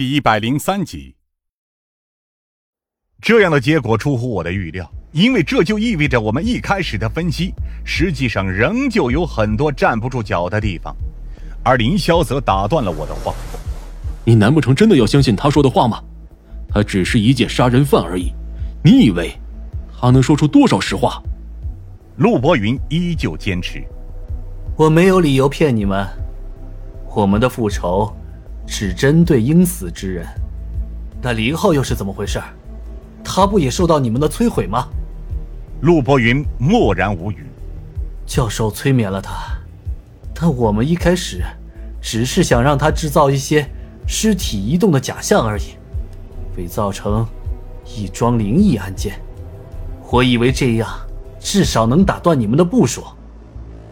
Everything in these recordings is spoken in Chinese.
第一百零三集。这样的结果出乎我的预料，因为这就意味着我们一开始的分析，实际上仍旧有很多站不住脚的地方。而林霄则打断了我的话：“你难不成真的要相信他说的话吗？他只是一介杀人犯而已，你以为他能说出多少实话？”陆博云依旧坚持：“我没有理由骗你们，我们的复仇。”只针对应死之人，那林浩又是怎么回事？他不也受到你们的摧毁吗？陆博云默然无语。教授催眠了他，但我们一开始只是想让他制造一些尸体移动的假象而已，伪造成一桩灵异案件。我以为这样至少能打断你们的部署，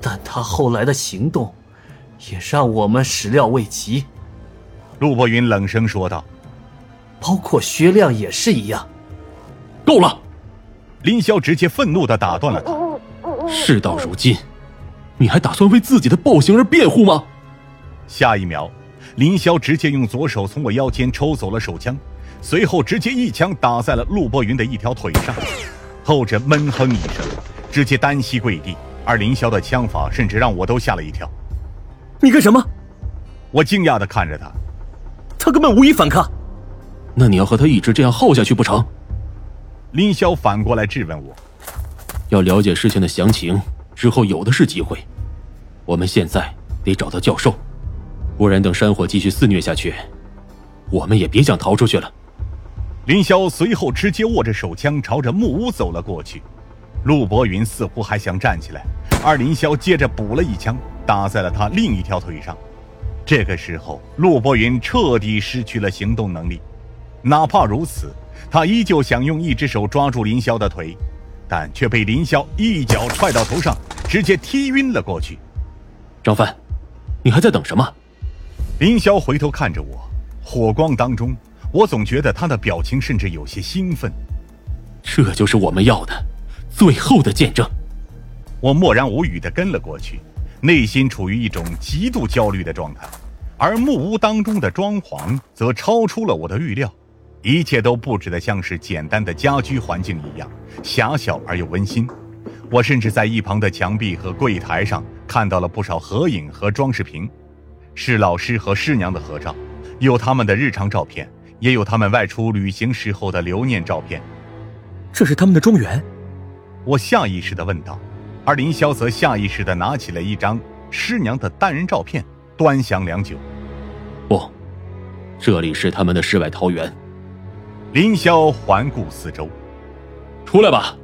但他后来的行动也让我们始料未及。陆博云冷声说道：“包括薛亮也是一样。”够了！林霄直接愤怒的打断了他。事到如今，你还打算为自己的暴行而辩护吗？下一秒，林霄直接用左手从我腰间抽走了手枪，随后直接一枪打在了陆博云的一条腿上，后者闷哼一声，直接单膝跪地。而林霄的枪法甚至让我都吓了一跳。你干什么？我惊讶的看着他。他根本无意反抗，那你要和他一直这样耗下去不成？林霄反过来质问我：“要了解事情的详情，之后有的是机会。我们现在得找到教授，不然等山火继续肆虐下去，我们也别想逃出去了。”林霄随后直接握着手枪朝着木屋走了过去。陆博云似乎还想站起来，而林霄接着补了一枪，打在了他另一条腿上。这个时候，陆博云彻底失去了行动能力。哪怕如此，他依旧想用一只手抓住林霄的腿，但却被林霄一脚踹到头上，直接踢晕了过去。张帆，你还在等什么？林霄回头看着我，火光当中，我总觉得他的表情甚至有些兴奋。这就是我们要的，最后的见证。我默然无语地跟了过去。内心处于一种极度焦虑的状态，而木屋当中的装潢则超出了我的预料，一切都布置的像是简单的家居环境一样，狭小而又温馨。我甚至在一旁的墙壁和柜台上看到了不少合影和装饰品，是老师和师娘的合照，有他们的日常照片，也有他们外出旅行时候的留念照片。这是他们的庄园？我下意识地问道。而林霄则下意识地拿起了一张师娘的单人照片，端详良久。不，这里是他们的世外桃源。林霄环顾四周，出来吧，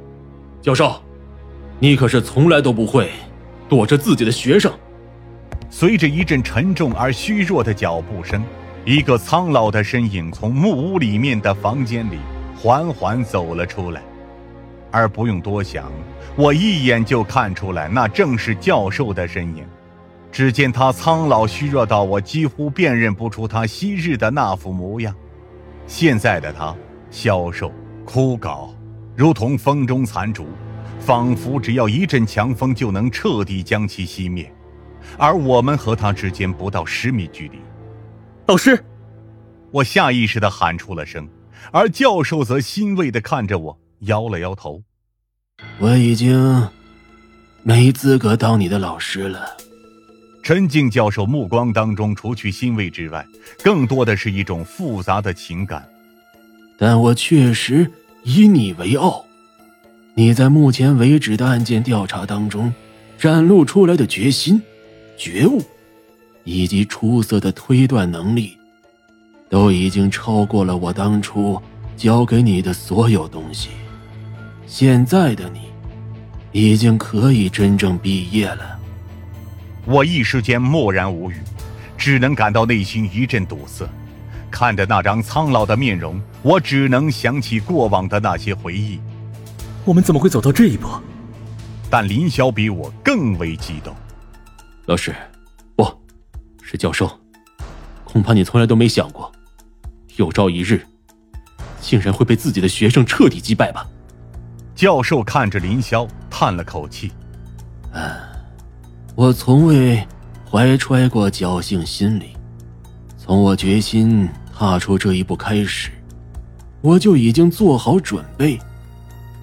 教授，你可是从来都不会躲着自己的学生。随着一阵沉重而虚弱的脚步声，一个苍老的身影从木屋里面的房间里缓缓走了出来。而不用多想，我一眼就看出来，那正是教授的身影。只见他苍老虚弱到我几乎辨认不出他昔日的那副模样。现在的他消瘦枯槁，如同风中残烛，仿佛只要一阵强风就能彻底将其熄灭。而我们和他之间不到十米距离。老师，我下意识地喊出了声，而教授则欣慰地看着我。摇了摇头，我已经没资格当你的老师了。陈静教授目光当中，除去欣慰之外，更多的是一种复杂的情感。但我确实以你为傲，你在目前为止的案件调查当中展露出来的决心、觉悟，以及出色的推断能力，都已经超过了我当初教给你的所有东西。现在的你，已经可以真正毕业了。我一时间默然无语，只能感到内心一阵堵塞。看着那张苍老的面容，我只能想起过往的那些回忆。我们怎么会走到这一步？但林霄比我更为激动。老师，不，是教授。恐怕你从来都没想过，有朝一日，竟然会被自己的学生彻底击败吧？教授看着林霄，叹了口气：“嗯，我从未怀揣过侥幸心理。从我决心踏出这一步开始，我就已经做好准备，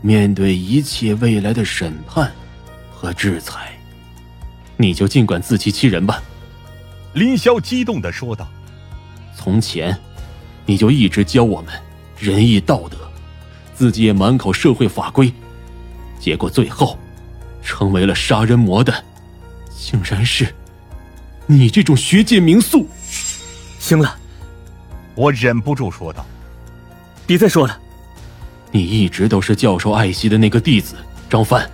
面对一切未来的审判和制裁。你就尽管自欺欺人吧。”林霄激动的说道。“从前，你就一直教我们仁义道德，自己也满口社会法规，结果最后，成为了杀人魔的，竟然是你这种学界名宿。”行了。我忍不住说道：“别再说了，你一直都是教授爱惜的那个弟子张帆。”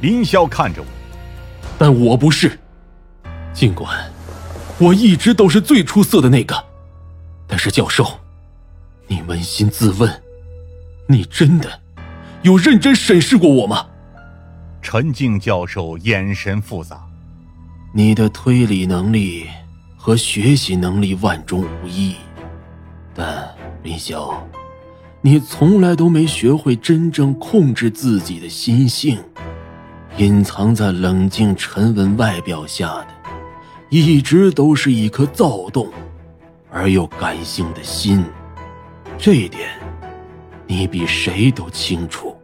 林霄看着我，但我不是。尽管我一直都是最出色的那个，但是教授，你扪心自问，你真的有认真审视过我吗？陈静教授眼神复杂，你的推理能力和学习能力万中无一。但林霄，你从来都没学会真正控制自己的心性，隐藏在冷静沉稳外表下的，一直都是一颗躁动而又感性的心。这一点，你比谁都清楚。